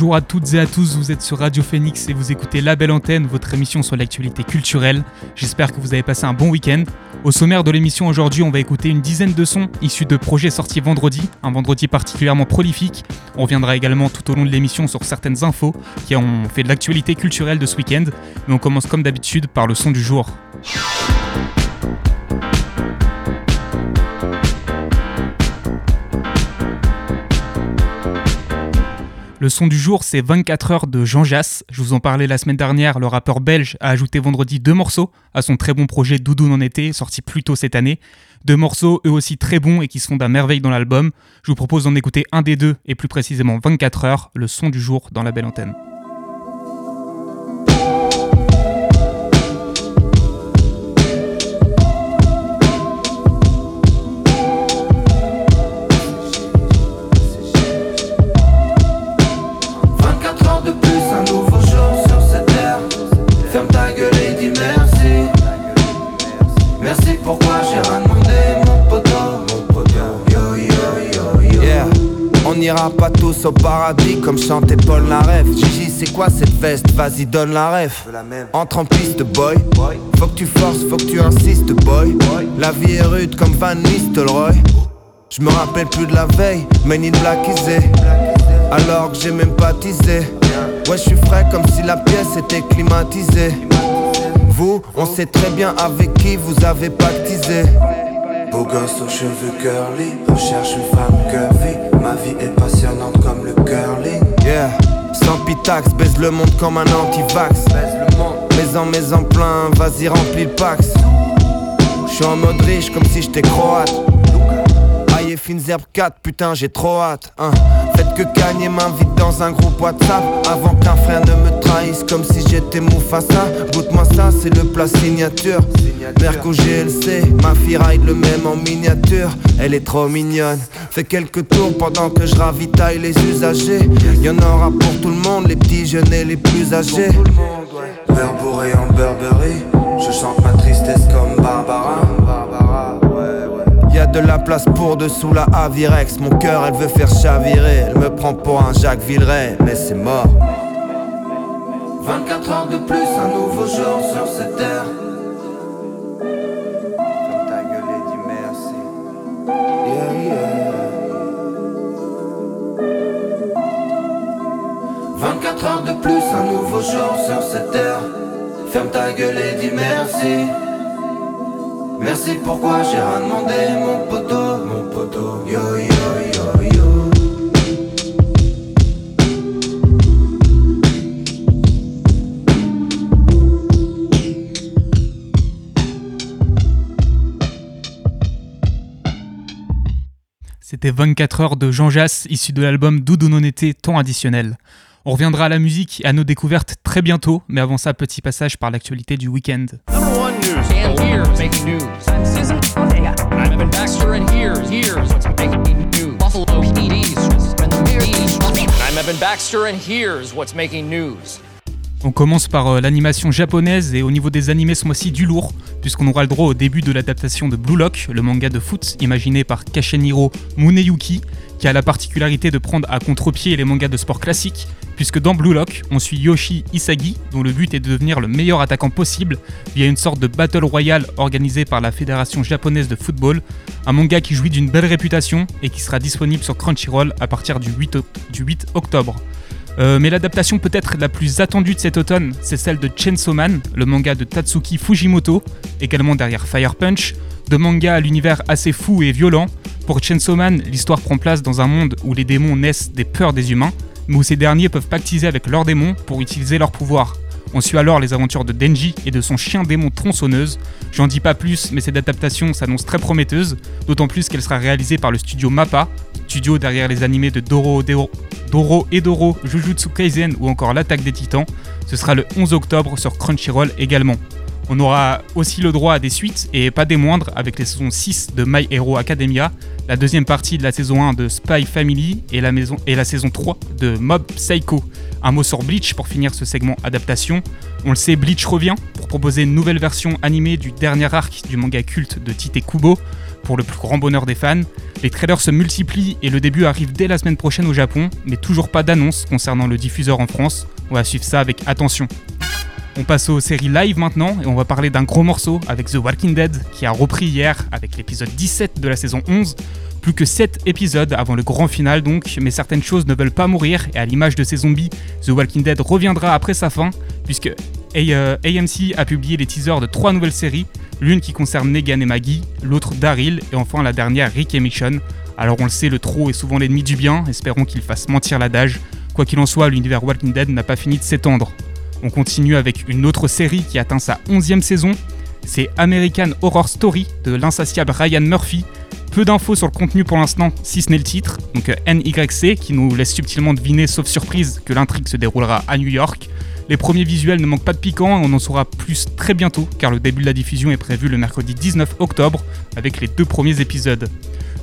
Bonjour à toutes et à tous, vous êtes sur Radio Phoenix et vous écoutez La Belle Antenne, votre émission sur l'actualité culturelle. J'espère que vous avez passé un bon week-end. Au sommaire de l'émission aujourd'hui, on va écouter une dizaine de sons issus de projets sortis vendredi, un vendredi particulièrement prolifique. On reviendra également tout au long de l'émission sur certaines infos qui ont fait de l'actualité culturelle de ce week-end. Mais on commence comme d'habitude par le son du jour. Le son du jour, c'est 24 heures de Jean Jass. Je vous en parlais la semaine dernière, le rappeur belge a ajouté vendredi deux morceaux à son très bon projet Doudoune en été, sorti plus tôt cette année. Deux morceaux eux aussi très bons et qui se font d'un merveille dans l'album. Je vous propose d'en écouter un des deux, et plus précisément 24 heures, le son du jour dans la belle antenne. Pas tous au paradis comme chantait Paul Naref. Gigi, c'est quoi cette veste? Vas-y, donne la ref. Entre en piste, boy. Faut que tu forces, faut que tu insistes, boy. La vie est rude comme Van Nistelrooy. Je me rappelle plus de la veille, mais ni de Alors que j'ai même pas teasé. Ouais, je suis frais comme si la pièce était climatisée. Vous, on sait très bien avec qui vous avez pactisé. Beau gosse aux cheveux curly, recherche une femme curvy. Ma vie est passionnante comme le curling. Yeah, sans pitax, baise le monde comme un anti-vax. Mais en mais en plein, vas-y remplis le pax. J'suis en mode riche comme si j'étais croate. Fines herbes 4, putain, j'ai trop hâte. Hein. Faites que Kanye m'invite dans un groupe WhatsApp avant qu'un frère ne me trahisse comme si j'étais Mufasa. Goûte-moi ça, c'est le plat signature. Merco GLC, ma fille ride le même en miniature. Elle est trop mignonne. Fais quelques tours pendant que je ravitaille les usagers. Y'en aura pour tout le monde, les petits jeunes et les plus âgés. Verre bourré en Burberry, je chante ma tristesse comme Barbara. De la place pour dessous la Avirex. Mon cœur, elle veut faire chavirer. Elle me prend pour un Jacques Villeray, mais c'est mort. 24 heures de plus, un nouveau jour sur cette terre. 24 heures de plus, un nouveau jour sur cette terre. Ferme ta gueule et dis merci. Merci pourquoi j'ai rien demandé, mon poteau, mon poteau. Yo yo yo yo. C'était 24 heures de Jean Jass, issu de l'album Doudou non été, temps additionnel. On reviendra à la musique et à nos découvertes très bientôt, mais avant ça, petit passage par l'actualité du week-end. On commence par euh, l'animation japonaise et au niveau des animés ce mois-ci du lourd, puisqu'on aura le droit au début de l'adaptation de Blue Lock, le manga de foot imaginé par Kashenhiro Muneyuki, qui a la particularité de prendre à contre-pied les mangas de sport classiques, puisque dans Blue Lock, on suit Yoshi Isagi, dont le but est de devenir le meilleur attaquant possible via une sorte de battle royale organisée par la Fédération japonaise de football, un manga qui jouit d'une belle réputation et qui sera disponible sur Crunchyroll à partir du 8, du 8 octobre. Euh, mais l'adaptation peut-être la plus attendue de cet automne, c'est celle de Chainsaw Man, le manga de Tatsuki Fujimoto, également derrière Fire Punch, de manga à l'univers assez fou et violent, pour Chainsaw Man, l'histoire prend place dans un monde où les démons naissent des peurs des humains, mais où ces derniers peuvent pactiser avec leurs démons pour utiliser leurs pouvoirs. On suit alors les aventures de Denji et de son chien démon tronçonneuse. J'en dis pas plus, mais cette adaptation s'annonce très prometteuse, d'autant plus qu'elle sera réalisée par le studio MAPPA, studio derrière les animés de Doro, Doro et Doro, Jujutsu Kaisen ou encore L'attaque des titans. Ce sera le 11 octobre sur Crunchyroll également. On aura aussi le droit à des suites, et pas des moindres, avec les saisons 6 de My Hero Academia, la deuxième partie de la saison 1 de Spy Family et la, et la saison 3 de Mob Psycho. Un mot sur Bleach pour finir ce segment adaptation. On le sait, Bleach revient pour proposer une nouvelle version animée du dernier arc du manga culte de Tite Kubo, pour le plus grand bonheur des fans. Les trailers se multiplient et le début arrive dès la semaine prochaine au Japon, mais toujours pas d'annonce concernant le diffuseur en France. On va suivre ça avec attention. On passe aux séries live maintenant et on va parler d'un gros morceau avec The Walking Dead qui a repris hier avec l'épisode 17 de la saison 11. Plus que 7 épisodes avant le grand final donc, mais certaines choses ne veulent pas mourir et à l'image de ces zombies, The Walking Dead reviendra après sa fin puisque AMC euh, a publié les teasers de trois nouvelles séries, l'une qui concerne Negan et Maggie, l'autre Daryl et enfin la dernière Rick et Michonne. Alors on le sait, le trop est souvent l'ennemi du bien, espérons qu'il fasse mentir l'adage. Quoi qu'il en soit, l'univers Walking Dead n'a pas fini de s'étendre. On continue avec une autre série qui atteint sa 11e saison. C'est American Horror Story de l'insatiable Ryan Murphy. Peu d'infos sur le contenu pour l'instant, si ce n'est le titre, donc euh, NYC, qui nous laisse subtilement deviner, sauf surprise, que l'intrigue se déroulera à New York. Les premiers visuels ne manquent pas de piquant, on en saura plus très bientôt, car le début de la diffusion est prévu le mercredi 19 octobre, avec les deux premiers épisodes.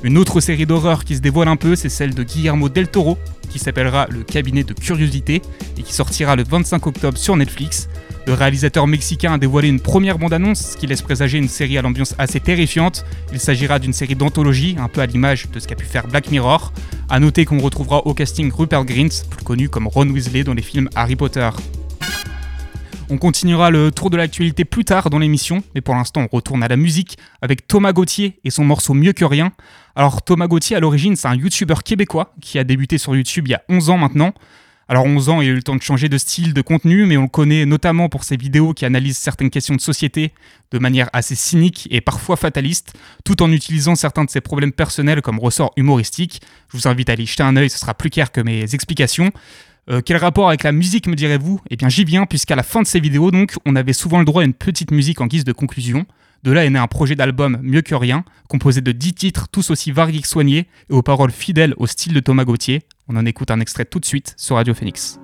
Une autre série d'horreur qui se dévoile un peu, c'est celle de Guillermo del Toro, qui s'appellera Le cabinet de curiosité et qui sortira le 25 octobre sur Netflix. Le réalisateur mexicain a dévoilé une première bande-annonce, ce qui laisse présager une série à l'ambiance assez terrifiante. Il s'agira d'une série d'anthologie, un peu à l'image de ce qu'a pu faire Black Mirror. A noter qu'on retrouvera au casting Rupert Grint, plus connu comme Ron Weasley dans les films Harry Potter. On continuera le tour de l'actualité plus tard dans l'émission, mais pour l'instant on retourne à la musique avec Thomas Gauthier et son morceau Mieux que rien. Alors Thomas Gauthier à l'origine c'est un youtubeur québécois qui a débuté sur YouTube il y a 11 ans maintenant. Alors 11 ans, il a eu le temps de changer de style, de contenu, mais on le connaît notamment pour ses vidéos qui analysent certaines questions de société de manière assez cynique et parfois fataliste, tout en utilisant certains de ses problèmes personnels comme ressort humoristique. Je vous invite à aller jeter un œil, ce sera plus clair que mes explications. Euh, quel rapport avec la musique me direz-vous? Eh bien j'y viens puisqu'à la fin de ces vidéos donc on avait souvent le droit à une petite musique en guise de conclusion. De là est né un projet d'album Mieux que rien, composé de 10 titres tous aussi variés que soignés et aux paroles fidèles au style de Thomas Gauthier. On en écoute un extrait tout de suite sur Radio Phoenix.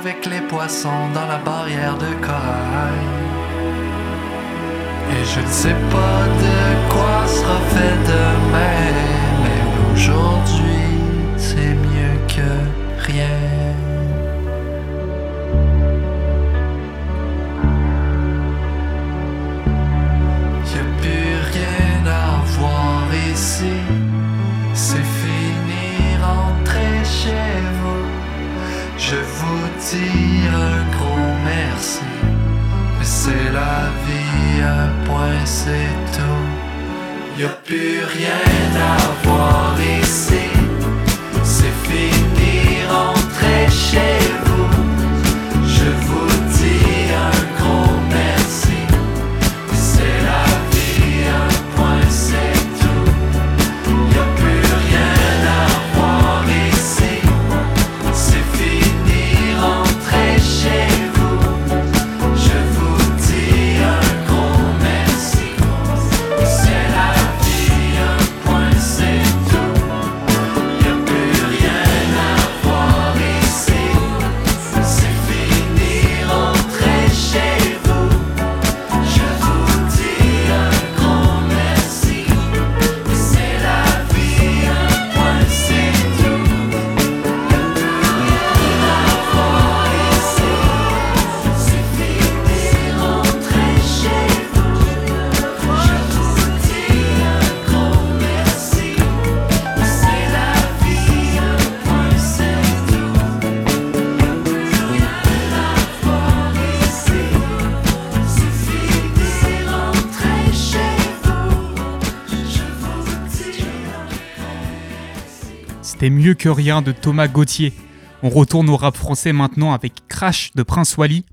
Avec les poissons dans la barrière de corail. Et je ne sais pas de quoi sera fait demain, mais aujourd'hui c'est mieux que rien. Dis un gros merci, mais c'est la vie, un point c'est tout. Y a plus rien à voir ici, Mieux que rien de Thomas Gauthier. On retourne au rap français maintenant avec Crash de Prince Wally.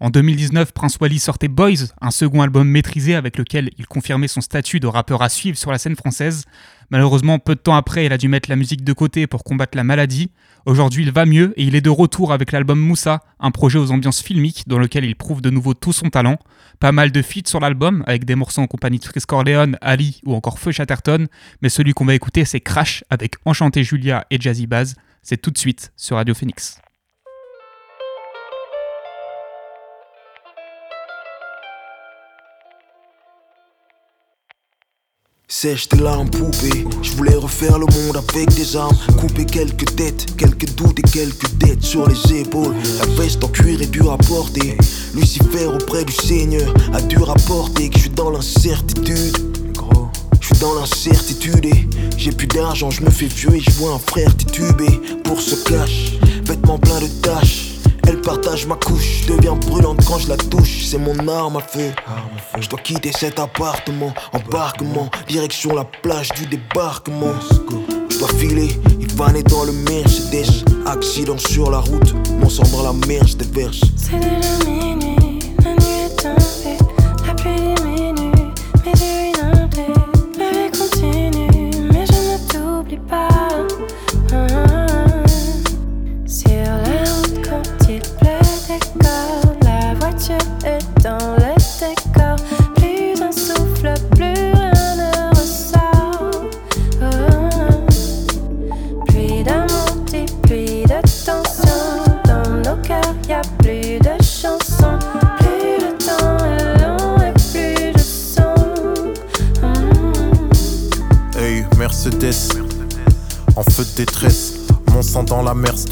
En 2019, Prince Wally sortait Boys, un second album maîtrisé avec lequel il confirmait son statut de rappeur à suivre sur la scène française. Malheureusement, peu de temps après, il a dû mettre la musique de côté pour combattre la maladie. Aujourd'hui, il va mieux et il est de retour avec l'album Moussa, un projet aux ambiances filmiques dans lequel il prouve de nouveau tout son talent. Pas mal de feats sur l'album, avec des morceaux en compagnie de Chris Corleone, Ali ou encore Feu Chatterton, mais celui qu'on va écouter, c'est Crash avec Enchanté Julia et Jazzy Baz. C'est tout de suite sur Radio Phoenix. Sèche tes larmes poupée. Je voulais refaire le monde avec des armes. Couper quelques têtes, quelques doutes et quelques dettes sur les épaules. La veste en cuir est dure à porter. Lucifer auprès du Seigneur a dû rapporter Que je suis dans l'incertitude. Je suis dans l'incertitude et j'ai plus d'argent, je me fais vieux et je vois un frère titubé pour ce cash, vêtements pleins de taches. Elle partage ma couche, je deviens brûlante quand je la touche, c'est mon arme à feu. Je dois quitter cet appartement, embarquement, direction la plage du débarquement. Je dois filer, il va naître dans le Mercedes. Accident sur la route, mon sang dans la mer, je déverse. C'est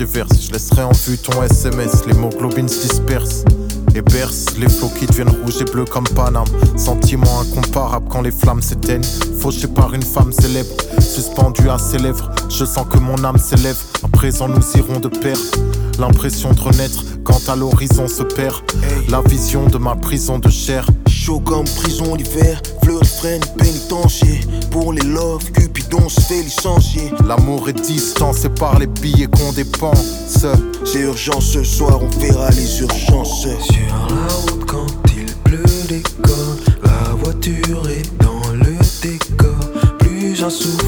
déverse. Je laisserai en vue ton SMS. Les moglobines se dispersent et bercent. Les flots qui deviennent rouges et bleus comme Paname. Sentiment incomparable quand les flammes s'éteignent. Fauché par une femme célèbre, suspendue à ses lèvres. Je sens que mon âme s'élève. À présent, nous irons de pair. L'impression de renaître quand à l'horizon se perd. La vision de ma prison de chair. Chaud comme prison l'hiver, fleur freine pénitencier. Pour les love, Licencier. L'amour est distant, c'est par les billets qu'on dépense. C'est urgent ce soir, on verra les urgences. Sur la route quand il pleut décor La voiture est dans le décor Plus un souffle,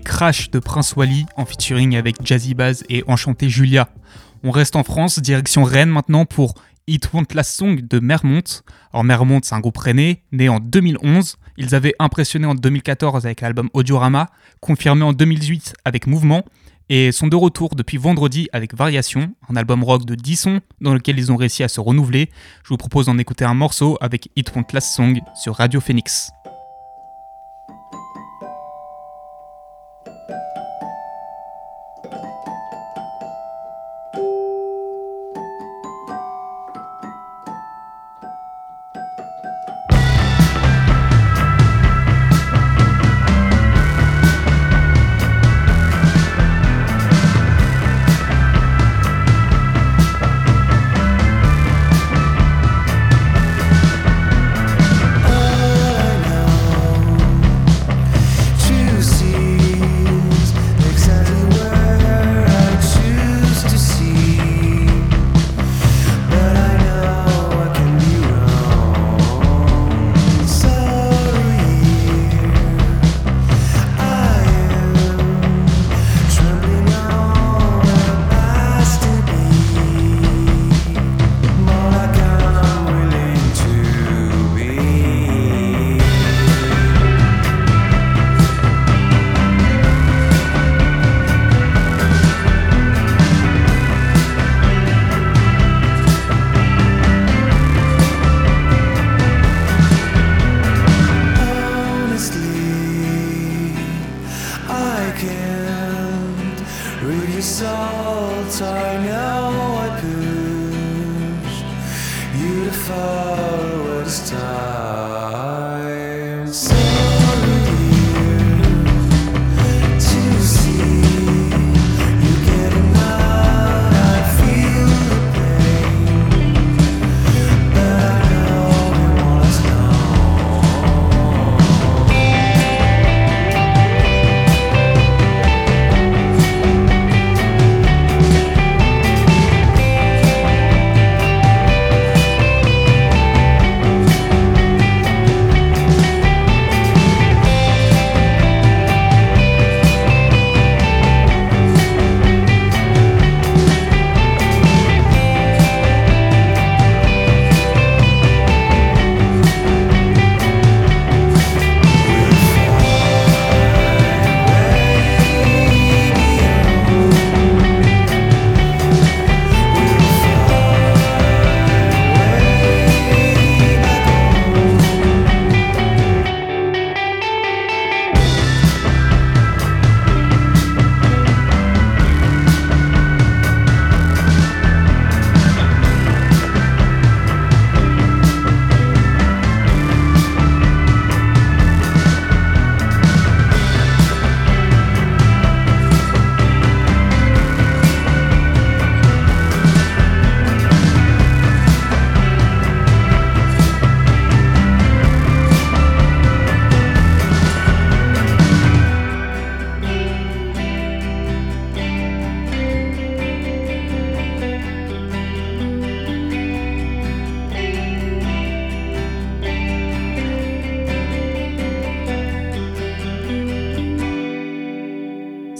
Crash de Prince Wally en featuring avec Jazzy Baz et Enchanté Julia. On reste en France, direction Rennes maintenant pour It Won't Last Song de Mermont. Alors Mermont, c'est un groupe rennais, né en 2011. Ils avaient impressionné en 2014 avec l'album Audiorama, confirmé en 2018 avec Mouvement, et sont de retour depuis vendredi avec Variation, un album rock de 10 sons dans lequel ils ont réussi à se renouveler. Je vous propose d'en écouter un morceau avec It Won't Last Song sur Radio Phoenix.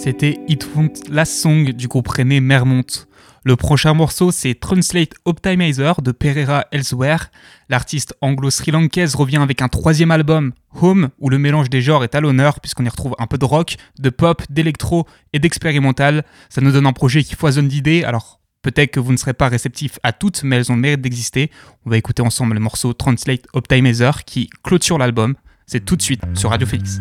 C'était It Won't Last Song du groupe René Mermont. Le prochain morceau, c'est Translate Optimizer de Pereira Elsewhere. L'artiste anglo-sri-lankaise revient avec un troisième album, Home, où le mélange des genres est à l'honneur, puisqu'on y retrouve un peu de rock, de pop, d'électro et d'expérimental. Ça nous donne un projet qui foisonne d'idées, alors peut-être que vous ne serez pas réceptif à toutes, mais elles ont le mérite d'exister. On va écouter ensemble le morceau Translate Optimizer qui clôture l'album. C'est tout de suite sur Radio Félix.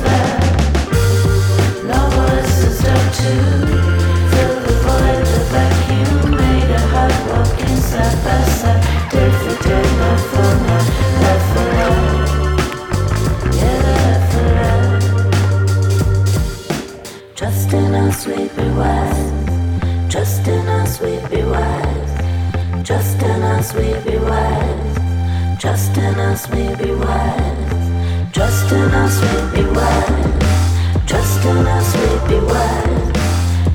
us, we be wise. Trust in us, we be wise. Trust in us, we be wise. Trust in us, we be wise. Trust in us, we be wise. Trust in us, we be wise.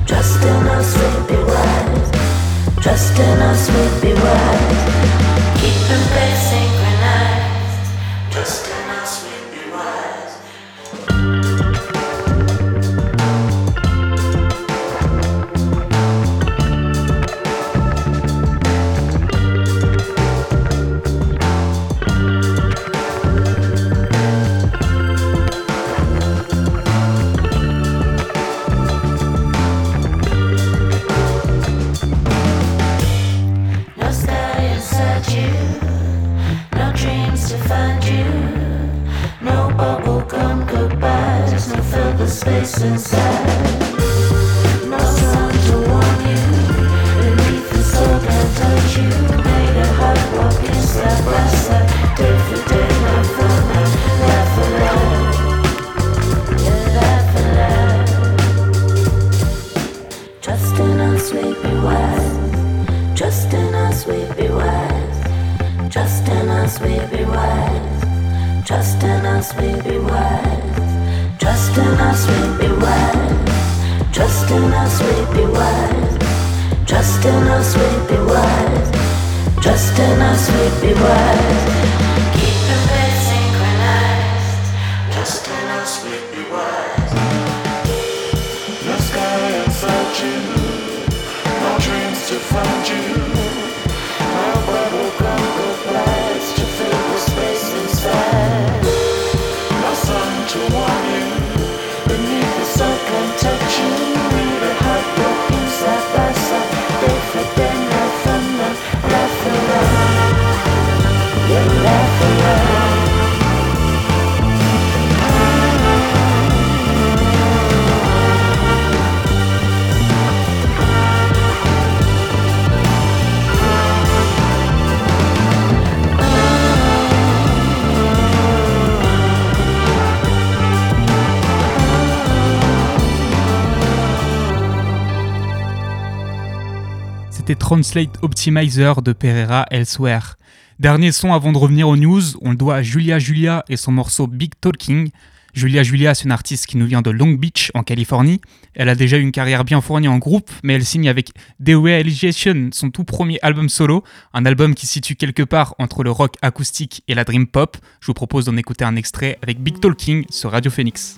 Trust in us, we be wise. Trust in us, we be wise. Keep embracing. Translate Optimizer de Pereira Elsewhere. Dernier son avant de revenir aux news, on le doit à Julia Julia et son morceau Big Talking. Julia Julia, c'est une artiste qui nous vient de Long Beach, en Californie. Elle a déjà une carrière bien fournie en groupe, mais elle signe avec The Realization, son tout premier album solo, un album qui situe quelque part entre le rock acoustique et la dream pop. Je vous propose d'en écouter un extrait avec Big Talking sur Radio Phoenix.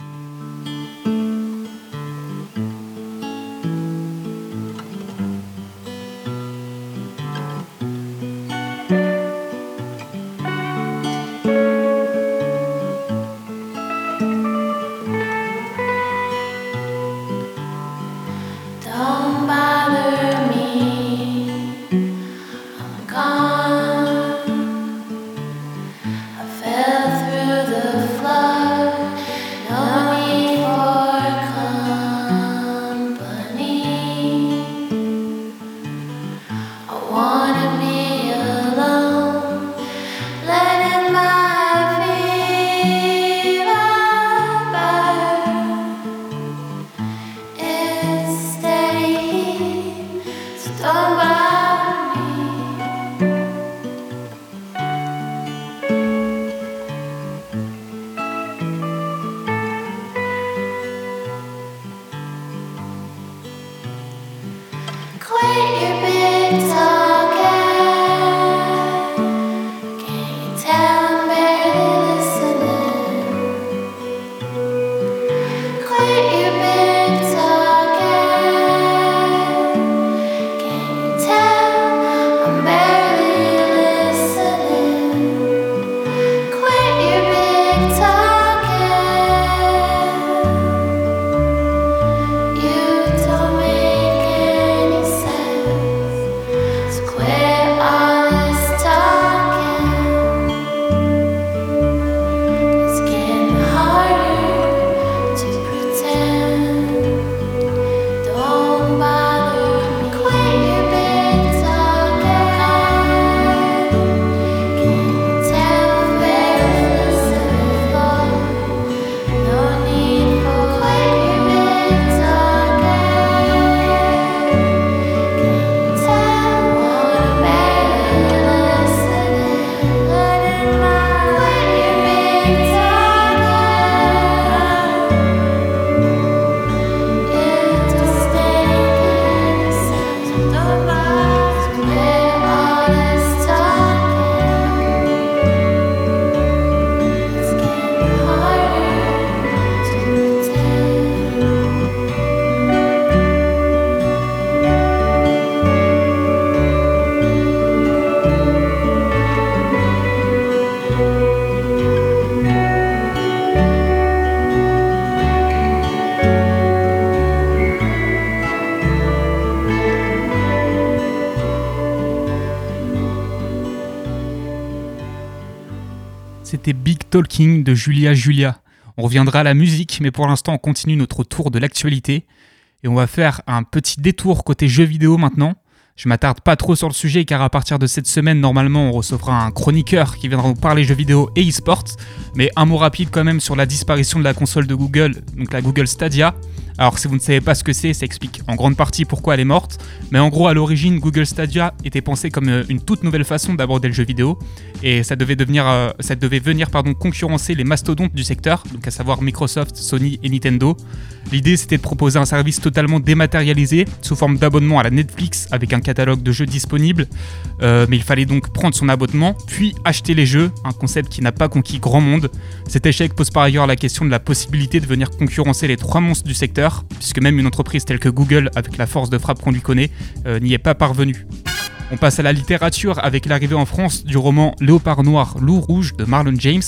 C'était Big Talking de Julia Julia. On reviendra à la musique, mais pour l'instant, on continue notre tour de l'actualité. Et on va faire un petit détour côté jeux vidéo maintenant. Je m'attarde pas trop sur le sujet car à partir de cette semaine, normalement, on recevra un chroniqueur qui viendra nous parler jeux vidéo et e-sport. Mais un mot rapide quand même sur la disparition de la console de Google, donc la Google Stadia. Alors si vous ne savez pas ce que c'est, ça explique en grande partie pourquoi elle est morte. Mais en gros, à l'origine, Google Stadia était pensé comme euh, une toute nouvelle façon d'aborder le jeu vidéo. Et ça devait, devenir, euh, ça devait venir pardon, concurrencer les mastodontes du secteur, donc à savoir Microsoft, Sony et Nintendo. L'idée c'était de proposer un service totalement dématérialisé, sous forme d'abonnement à la Netflix avec un catalogue de jeux disponibles. Euh, mais il fallait donc prendre son abonnement, puis acheter les jeux, un concept qui n'a pas conquis grand monde. Cet échec pose par ailleurs la question de la possibilité de venir concurrencer les trois monstres du secteur, puisque même une entreprise telle que Google, avec la force de frappe qu'on lui connaît, euh, n'y est pas parvenue. On passe à la littérature avec l'arrivée en France du roman Léopard noir, loup rouge de Marlon James.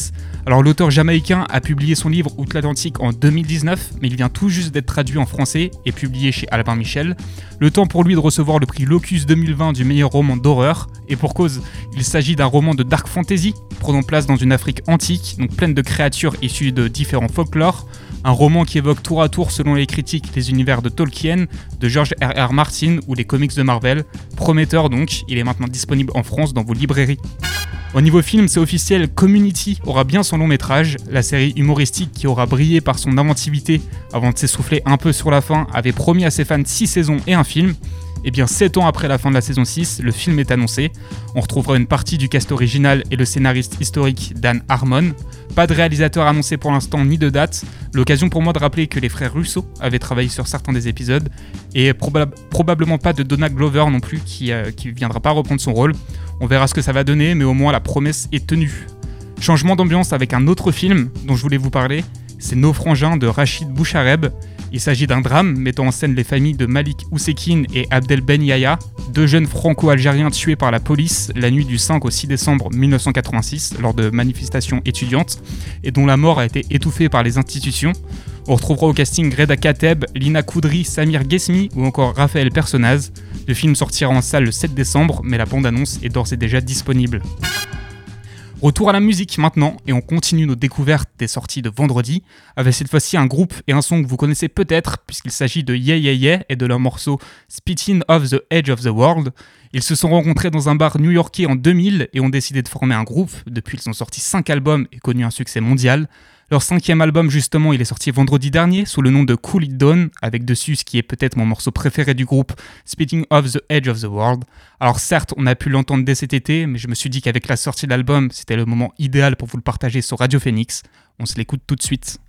Alors l'auteur jamaïcain a publié son livre Outre-Atlantique en 2019, mais il vient tout juste d'être traduit en français et publié chez Albin Michel. Le temps pour lui de recevoir le prix Locus 2020 du meilleur roman d'horreur, et pour cause, il s'agit d'un roman de dark fantasy, prenant place dans une Afrique antique, donc pleine de créatures issues de différents folklores, un roman qui évoque tour à tour, selon les critiques, les univers de Tolkien, de George R.R. Martin ou les comics de Marvel. Prometteur donc, il est maintenant disponible en France dans vos librairies. Au niveau film, c'est officiel, Community aura bien son long métrage. La série humoristique qui aura brillé par son inventivité avant de s'essouffler un peu sur la fin avait promis à ses fans 6 saisons et un film. Et bien 7 ans après la fin de la saison 6, le film est annoncé. On retrouvera une partie du cast original et le scénariste historique Dan Harmon. Pas de réalisateur annoncé pour l'instant ni de date. L'occasion pour moi de rappeler que les frères Russo avaient travaillé sur certains des épisodes. Et probab- probablement pas de Donna Glover non plus qui, euh, qui viendra pas reprendre son rôle. On verra ce que ça va donner, mais au moins la promesse est tenue. Changement d'ambiance avec un autre film dont je voulais vous parler, c'est Nos frangins de Rachid Bouchareb. Il s'agit d'un drame mettant en scène les familles de Malik Oussekine et Abdel Ben Yahya, deux jeunes franco-algériens tués par la police la nuit du 5 au 6 décembre 1986 lors de manifestations étudiantes et dont la mort a été étouffée par les institutions. On retrouvera au casting Reda Kateb, Lina Koudri, Samir Gesmi ou encore Raphaël Personnaz. Le film sortira en salle le 7 décembre, mais la bande-annonce est d'ores et déjà disponible. Retour à la musique maintenant, et on continue nos découvertes des sorties de vendredi, avec cette fois-ci un groupe et un son que vous connaissez peut-être, puisqu'il s'agit de Yeah Yeah Yeah et de leur morceau Spitting of the Edge of the World. Ils se sont rencontrés dans un bar new-yorkais en 2000 et ont décidé de former un groupe. Depuis, ils ont sorti 5 albums et connu un succès mondial. Leur cinquième album, justement, il est sorti vendredi dernier sous le nom de Cool It Down, avec dessus ce qui est peut-être mon morceau préféré du groupe, Spitting of the Edge of the World. Alors certes, on a pu l'entendre dès cet été, mais je me suis dit qu'avec la sortie de l'album, c'était le moment idéal pour vous le partager sur Radio Phoenix. On se l'écoute tout de suite.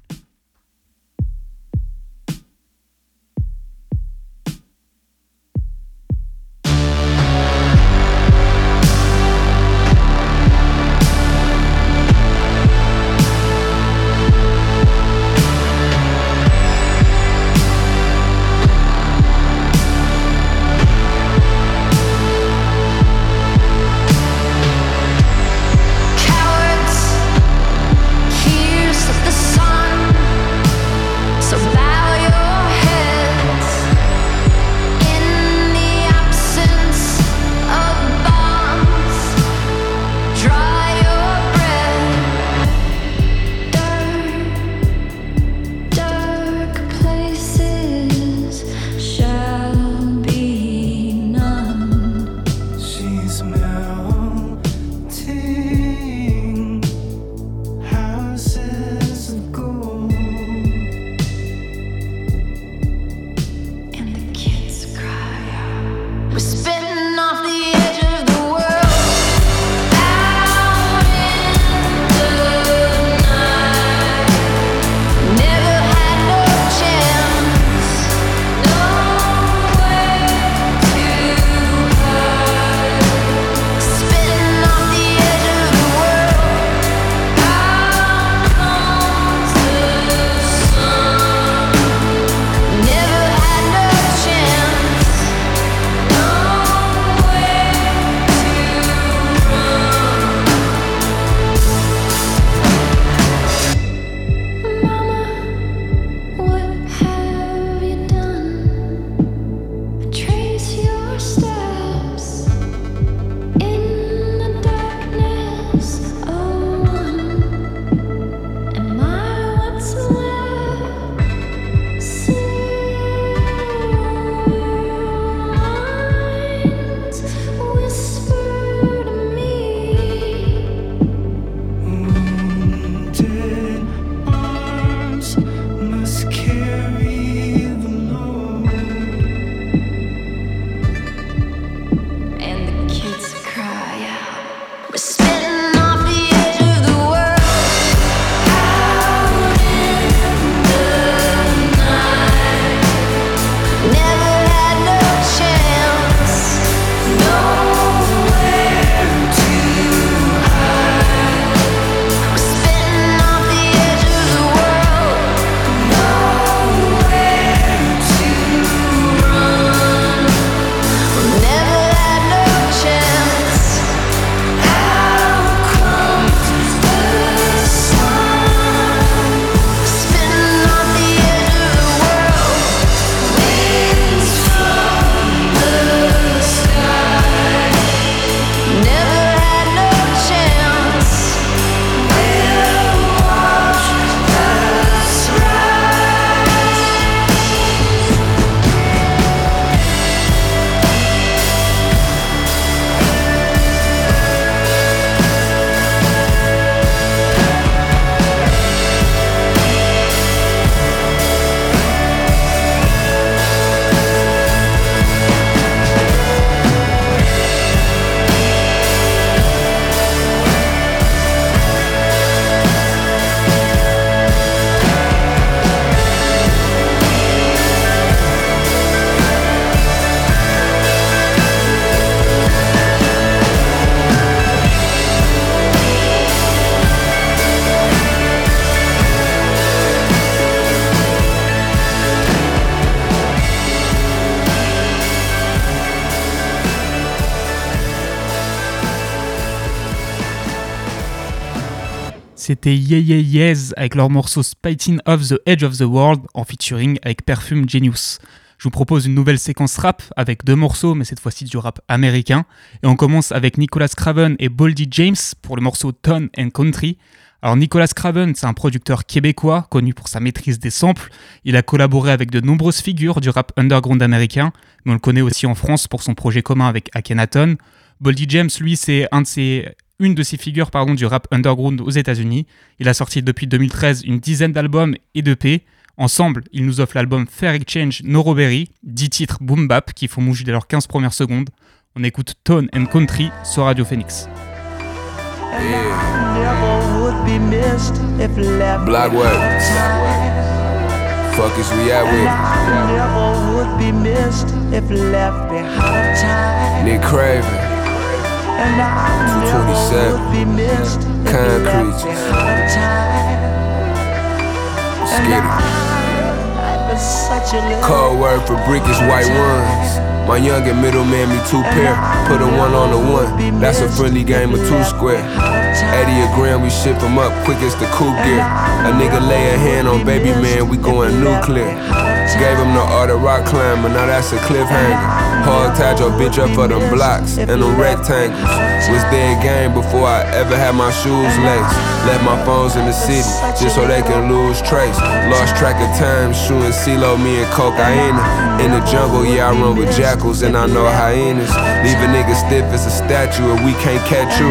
C'était Yeah Yeah Yes avec leur morceau Spiting Off the Edge of the World en featuring avec Perfume Genius. Je vous propose une nouvelle séquence rap avec deux morceaux, mais cette fois-ci du rap américain. Et on commence avec Nicolas Craven et Boldy James pour le morceau Tone and Country. Alors Nicolas Craven, c'est un producteur québécois connu pour sa maîtrise des samples. Il a collaboré avec de nombreuses figures du rap underground américain, mais on le connaît aussi en France pour son projet commun avec Akhenaton. Boldy James, lui, c'est un de ses une de ses figures pardon, du rap underground aux États-Unis. Il a sorti depuis 2013 une dizaine d'albums et d'EP. Ensemble, il nous offre l'album Fair Exchange No Robbery, 10 titres boom bap qui font moucher dès leurs 15 premières secondes. On écoute Tone and Country sur Radio Phoenix. Fuck is we at with? Never would be missed if left behind. Nick Craven. 227. Concrete. Skitty. Code word for brick is white ones. My young and middle man, me two pair. Put a one on a one. That's a friendly game of two square. 80 a gram, we ship them up quick as the cool gear. A nigga lay a hand on baby man, we going nuclear. Gave him the art of rock climbing, now that's a cliffhanger. Hard tied your bitch up for them blocks and them rectangles. Was dead game before I ever had my shoes laced. Left my phones in the city just so they can lose trace. Lost track of time, shooting CeeLo, me and cocaine. In the jungle, yeah, I run with jackals and I know hyenas. Leave a nigga stiff as a statue and we can't catch you.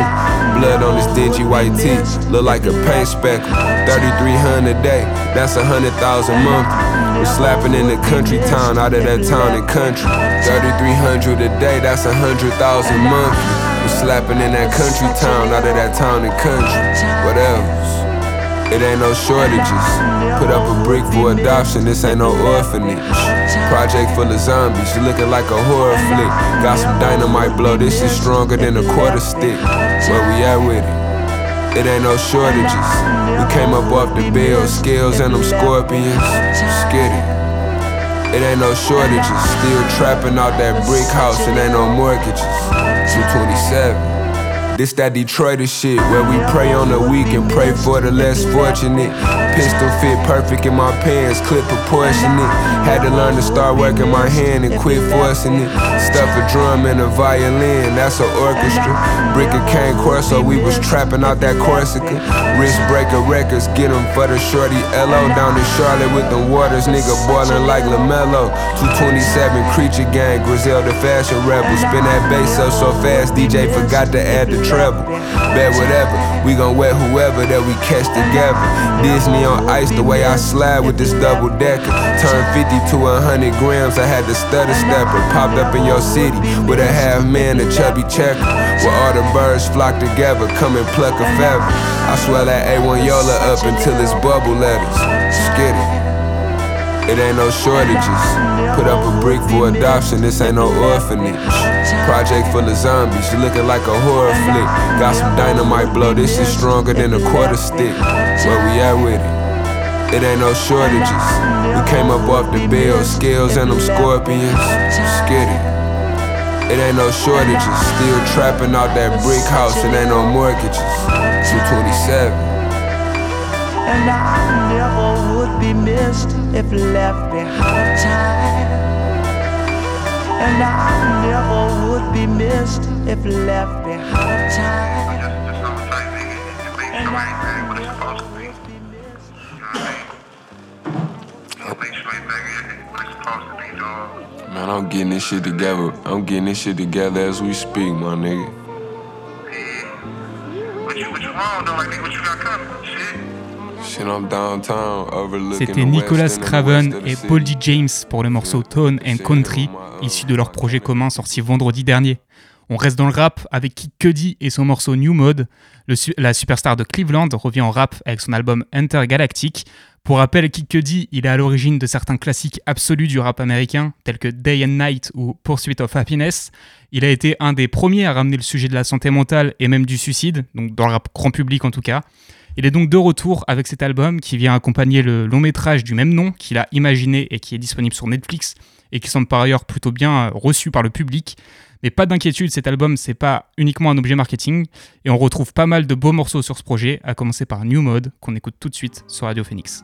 Blood on his dingy white teeth, look like a paint speckle. 3300 a day, that's a hundred thousand month. We're slapping in the country town, out of that town and country. 3300 a day, that's a hundred thousand month. We're slapping in that country town, out of that town and country. What else? It ain't no shortages. Put up a brick for adoption, this ain't no orphanage. Project full of zombies, you looking like a horror flick. Got some dynamite blow, this is stronger than a quarter stick. Where we at with it? It ain't no shortages. We came up off the bill, scales and them scorpions. Skitty. It ain't no shortages. Still trapping out that brick house, it ain't no mortgages. 227. This that Detroiter shit where we pray on the weak and pray for the less fortunate. Pistol fit perfect in my pants, clip proportionate. Had to learn to start working my hand and quit forcing it. Stuff a drum and a violin, that's an orchestra. Brick a cane corso, we was trapping out that Corsica. Wrist breaker records, get them for the shorty LO. Down in Charlotte with the waters, nigga boiling like LaMelo. 227 Creature Gang, Griselda Fashion Rebel. Spin that bass up so fast, DJ forgot to add the treble. Bet whatever, we gon' wet whoever that we catch together. Disney on ice, the way I slide with this double decker. Turn 50 to 100 grams, I had the stutter stepper. Popped up in your city with a half man, a chubby checker. Where all the birds flock together, come and pluck a feather. I swell that A1 Yola up until it's bubble letters. Skitty. It ain't no shortages. Put up a brick for adoption, this ain't no orphanage. Project full of zombies, you looking like a horror flick. Got some dynamite blow, this is stronger than a quarter stick. Where we at with it? It ain't no shortages. We came up off the bill, scales and them scorpions. Skitty. It ain't no shortages. Still trapping out that brick house, it ain't no mortgages. 227. And I never would be missed if left behind. Of time. And I never would be missed if left behind. Of time. Man, I'm getting this shit together. I'm getting this shit together as we speak, my nigga. What you, what you wrong though? Like, nigga, what you C'était Nicolas Craven et city. Boldy James pour le morceau Tone and Country, issu de leur projet commun sorti vendredi dernier. On reste dans le rap avec Kid Cudi et son morceau New Mode. Le su- la superstar de Cleveland revient en rap avec son album Intergalactic. Pour rappel, Kid Cudi, il est à l'origine de certains classiques absolus du rap américain, tels que Day and Night ou Pursuit of Happiness. Il a été un des premiers à ramener le sujet de la santé mentale et même du suicide, donc dans le rap grand public en tout cas. Il est donc de retour avec cet album qui vient accompagner le long métrage du même nom qu'il a imaginé et qui est disponible sur Netflix et qui semble par ailleurs plutôt bien euh, reçu par le public. Mais pas d'inquiétude, cet album c'est pas uniquement un objet marketing et on retrouve pas mal de beaux morceaux sur ce projet, à commencer par New Mode qu'on écoute tout de suite sur Radio Phoenix.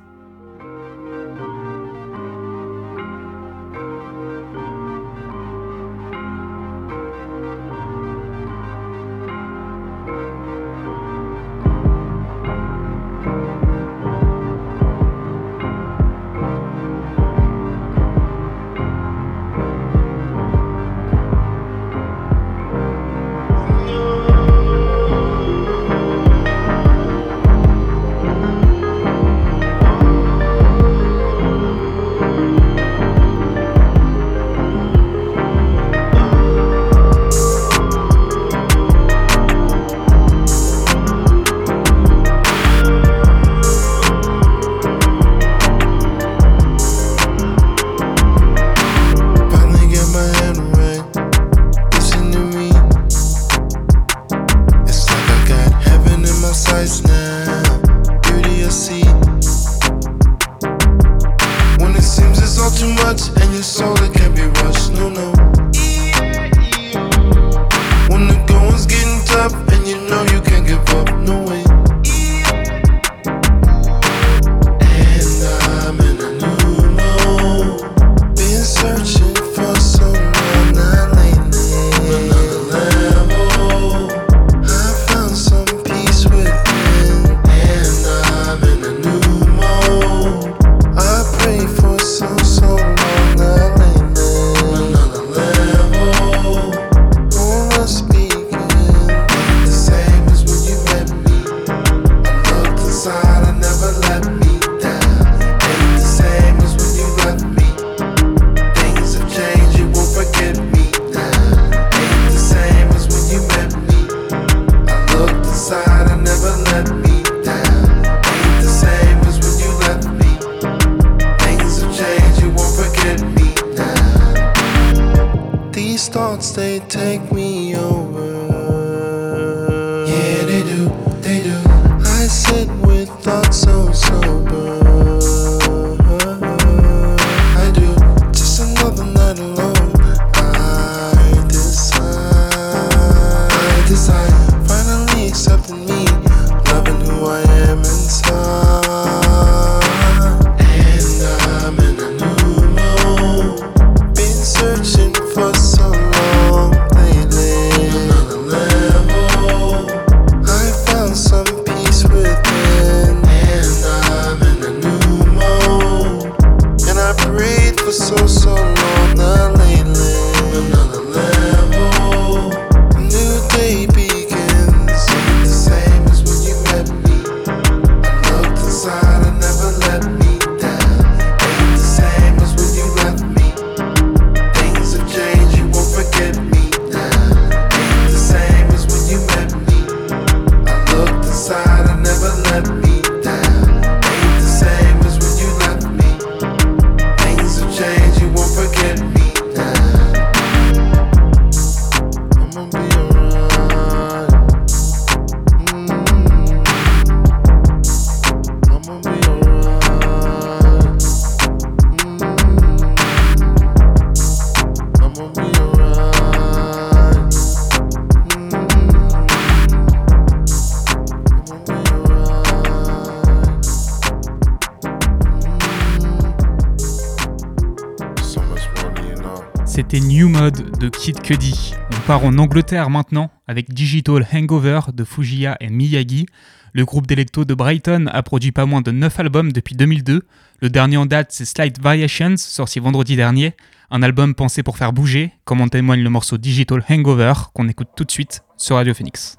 part en Angleterre maintenant avec Digital Hangover de Fujiya et Miyagi. Le groupe d'électro de Brighton a produit pas moins de 9 albums depuis 2002. Le dernier en date, c'est Slight Variations, sorti vendredi dernier. Un album pensé pour faire bouger, comme en témoigne le morceau Digital Hangover qu'on écoute tout de suite sur Radio Phoenix.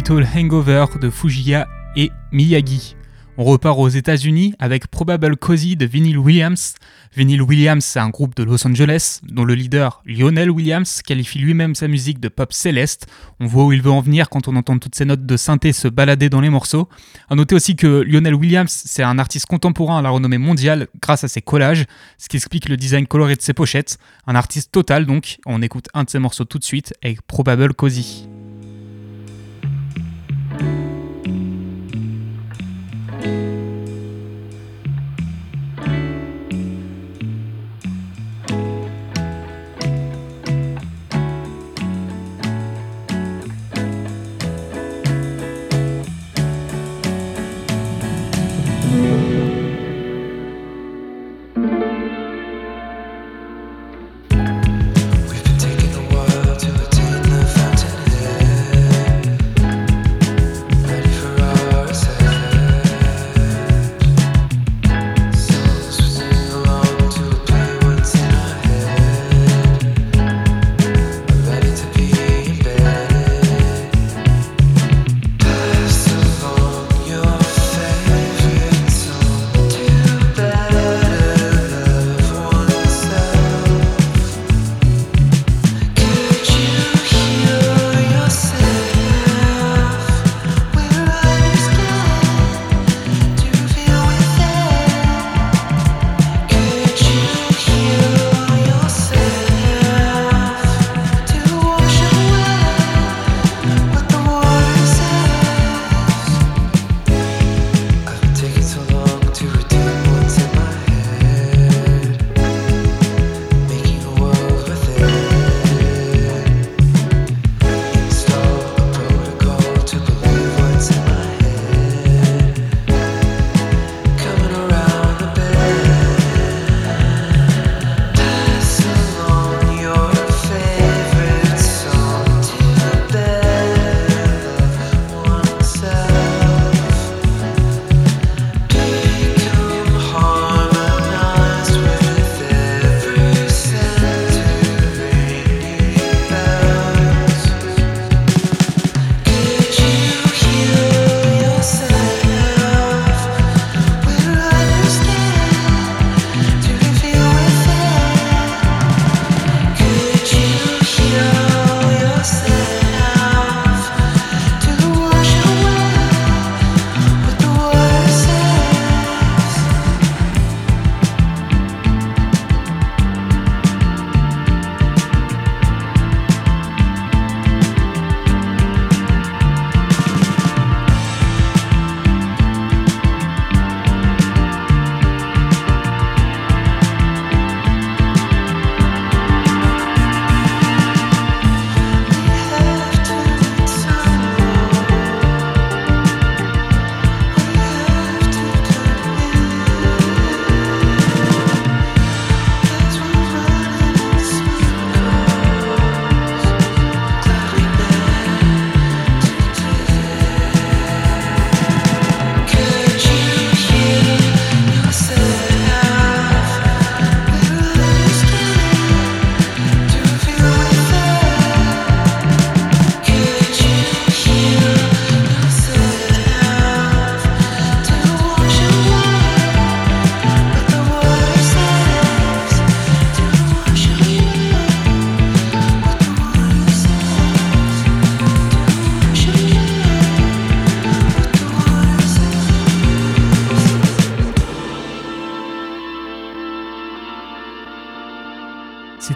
Digital Hangover de Fujiya et Miyagi. On repart aux États-Unis avec Probable Cozy de Vinyl Williams. Vinyl Williams, c'est un groupe de Los Angeles dont le leader Lionel Williams qualifie lui-même sa musique de pop céleste. On voit où il veut en venir quand on entend toutes ces notes de synthé se balader dans les morceaux. A noter aussi que Lionel Williams, c'est un artiste contemporain à la renommée mondiale grâce à ses collages, ce qui explique le design coloré de ses pochettes. Un artiste total donc. On écoute un de ses morceaux tout de suite avec Probable Cozy.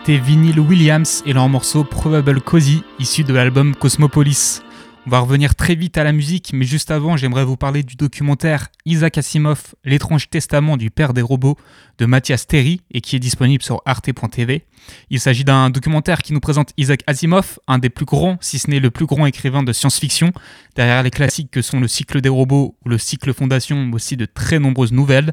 C'était Vinyl Williams et leur morceau Probable Cozy, issu de l'album Cosmopolis. On va revenir très vite à la musique, mais juste avant, j'aimerais vous parler du documentaire Isaac Asimov, L'étrange testament du père des robots de Mathias Terry et qui est disponible sur arte.tv. Il s'agit d'un documentaire qui nous présente Isaac Asimov, un des plus grands, si ce n'est le plus grand écrivain de science-fiction, derrière les classiques que sont le cycle des robots ou le cycle Fondation, mais aussi de très nombreuses nouvelles.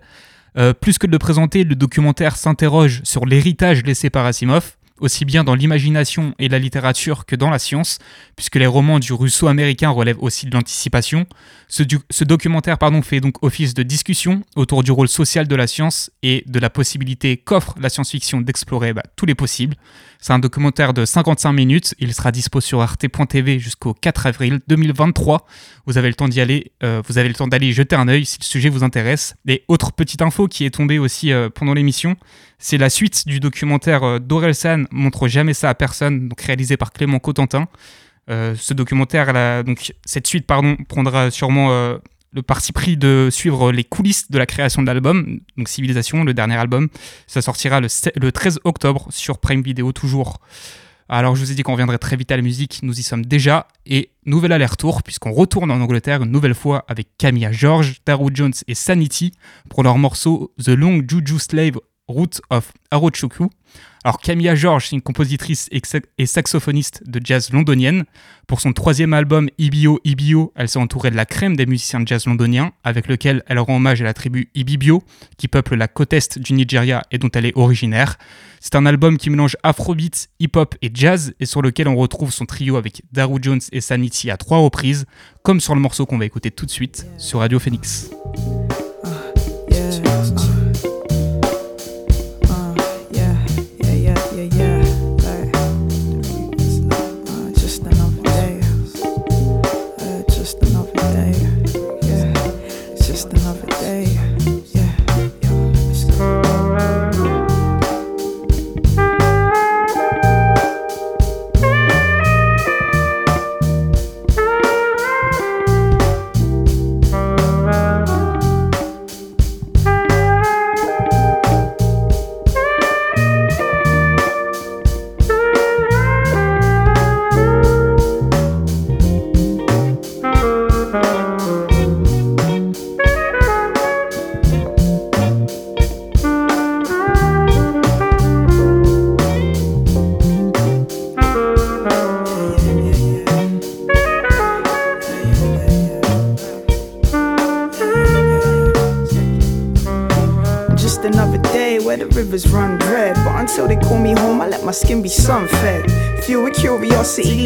Euh, plus que de le présenter, le documentaire s'interroge sur l'héritage laissé par Asimov, aussi bien dans l'imagination et la littérature que dans la science, puisque les romans du russo américain relèvent aussi de l'anticipation. Ce, documentaire pardon, fait donc office de discussion autour du rôle social de la science et de la possibilité qu'offre la science-fiction d'explorer bah, tous les possibles. C'est un documentaire de 55 minutes, il sera dispo sur arte.tv jusqu'au 4 avril 2023. Vous avez le temps d'y aller, euh, vous avez le temps d'aller jeter un œil si le sujet vous intéresse. Et autre petite info qui est tombée aussi euh, pendant l'émission, c'est la suite du documentaire euh, Dorelsan montre jamais ça à personne, donc réalisé par Clément Cotentin. Euh, ce documentaire, donc cette suite, pardon, prendra sûrement euh, le parti pris de suivre les coulisses de la création de l'album, donc Civilisation, le dernier album. Ça sortira le, le 13 octobre sur Prime Video toujours. Alors je vous ai dit qu'on reviendrait très vite à la musique, nous y sommes déjà, et nouvel aller-retour puisqu'on retourne en Angleterre une nouvelle fois avec Camilla George, Daru Jones et Sanity pour leur morceau The Long Juju Slave Root of Arochoku. Alors Camilla George, c'est une compositrice et saxophoniste de jazz londonienne. Pour son troisième album Ibio Ibio, elle s'est entourée de la crème des musiciens de jazz londoniens, avec lequel elle rend hommage à la tribu Ibibio, qui peuple la côte est du Nigeria et dont elle est originaire. C'est un album qui mélange afrobeat, hip-hop et jazz, et sur lequel on retrouve son trio avec Daru Jones et Sanity à trois reprises, comme sur le morceau qu'on va écouter tout de suite sur Radio Phoenix.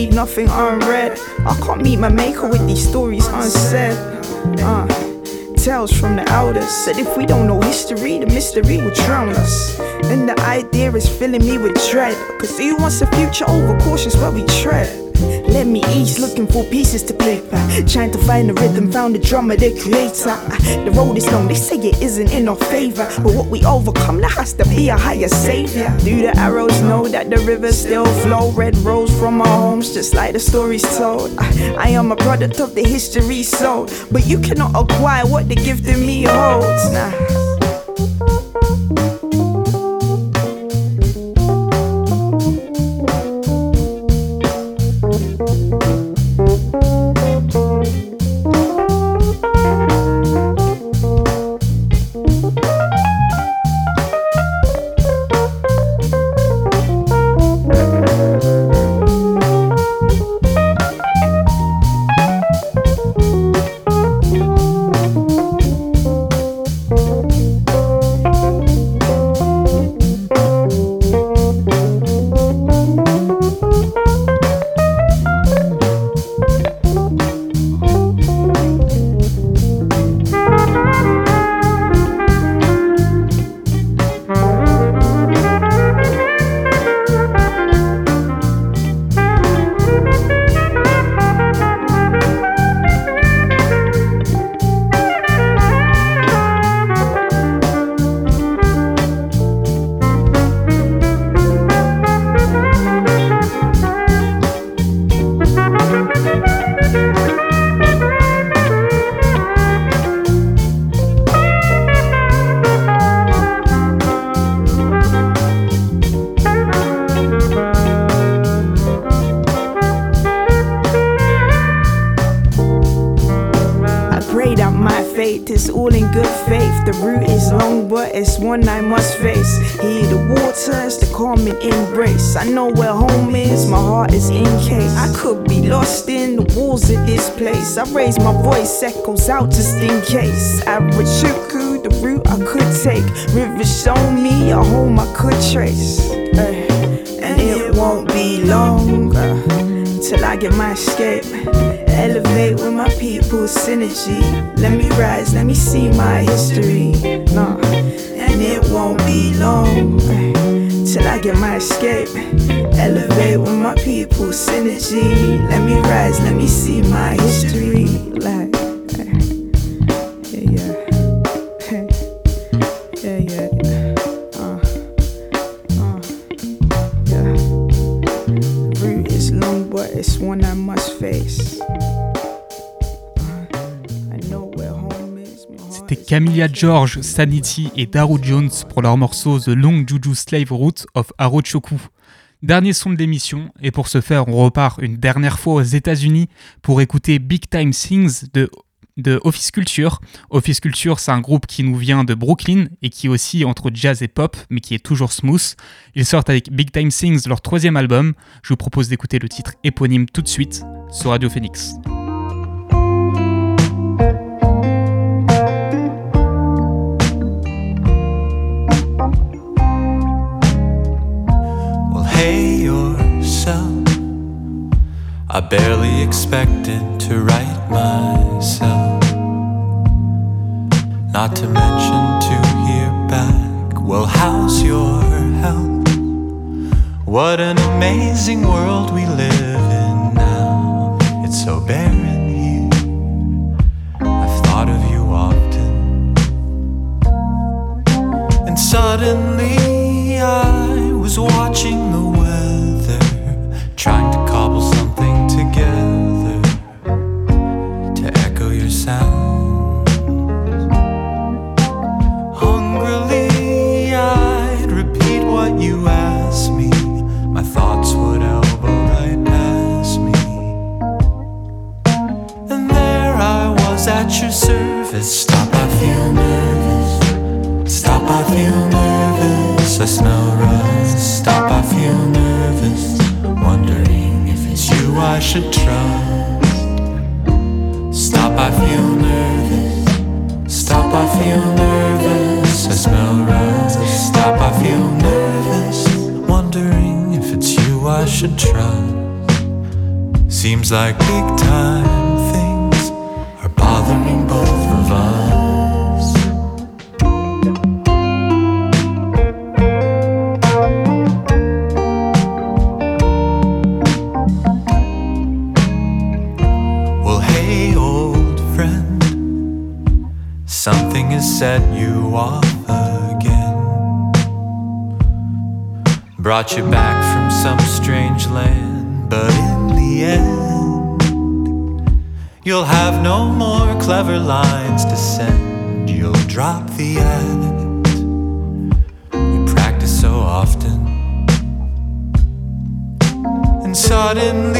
Nothing unread. I can't meet my maker with these stories unsaid. Uh, tales from the elders said if we don't know history, the mystery will drown us. And the idea is filling me with dread. Cause who wants a future over cautious where we tread? Let me ease, looking for pieces to play by. Trying to find the rhythm, found the drummer, the creator. The road is long, they say it isn't in our favor. But what we overcome, there has to be a higher savior. Do the arrows know that the rivers still flow? Red rose from our homes, just like the stories told. I am a product of the history sold. But you cannot acquire what the gift in me holds. Nah. I raise my voice, echoes out just in case. Average the route I could take. Rivers show me a home I could trace. and it won't be long uh, till I get my escape. Elevate with my people's synergy. Let me rise, let me see my history. No, and it won't be long uh, till I get my escape. Elevate with my people's synergy. Let me rise, let me see my history. Like, C'était Camilla George, Sanity et Daru Jones pour leur morceau The Long Juju Slave Route of Arochoku. Dernier son de l'émission, et pour ce faire, on repart une dernière fois aux États-Unis pour écouter Big Time Things de, Office Culture. Office Culture, c'est un groupe qui nous vient de Brooklyn et qui aussi entre jazz et pop, mais qui est toujours smooth. Ils sortent avec Big Time Things, leur troisième album. Je vous propose d'écouter le titre éponyme tout de suite sur Radio Phoenix. I barely expected to write myself. Not to mention to hear back. Well, how's your health? What an amazing world we live in now. It's so barren here. I've thought of you often. And suddenly I was watching the weather, trying to cobble at your service. Stop, I feel nervous. Stop, I feel nervous. I smell rust. Stop, I feel nervous. Wondering if it's you I should trust. Stop, I feel nervous. Stop, I feel nervous. I smell rust. Stop, I feel nervous. Wondering if it's you I should trust. Seems like big time set you off again. Brought you back from some strange land, but in the end, you'll have no more clever lines to send. You'll drop the act you practice so often. And suddenly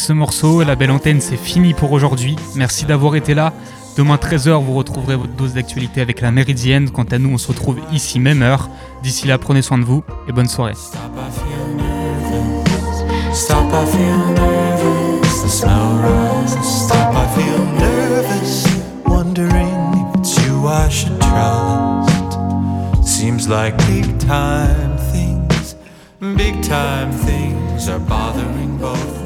ce morceau, la belle antenne c'est fini pour aujourd'hui. Merci d'avoir été là. Demain 13h vous retrouverez votre dose d'actualité avec la Méridienne. Quant à nous on se retrouve ici même heure. D'ici là prenez soin de vous et bonne soirée. Seems like big time things, big time things are bothering both